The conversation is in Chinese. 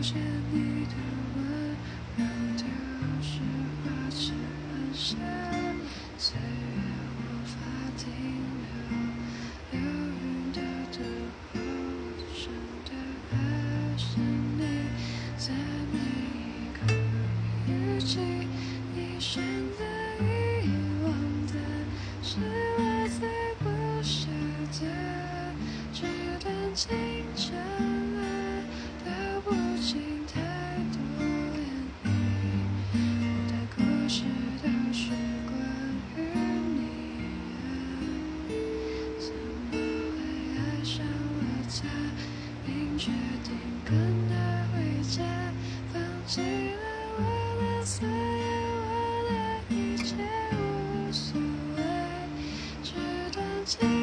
见你的温柔，就是花痴幻想。岁月无法停留，流云的等候，真的还是你，在每一个雨季，你选择遗忘的，是我最不舍的。这段情真爱，心太多涟漪，我的故事都是关于你。怎么会爱上了他，并决定跟他回家？放弃了我的所有，我的一切无所谓，只情……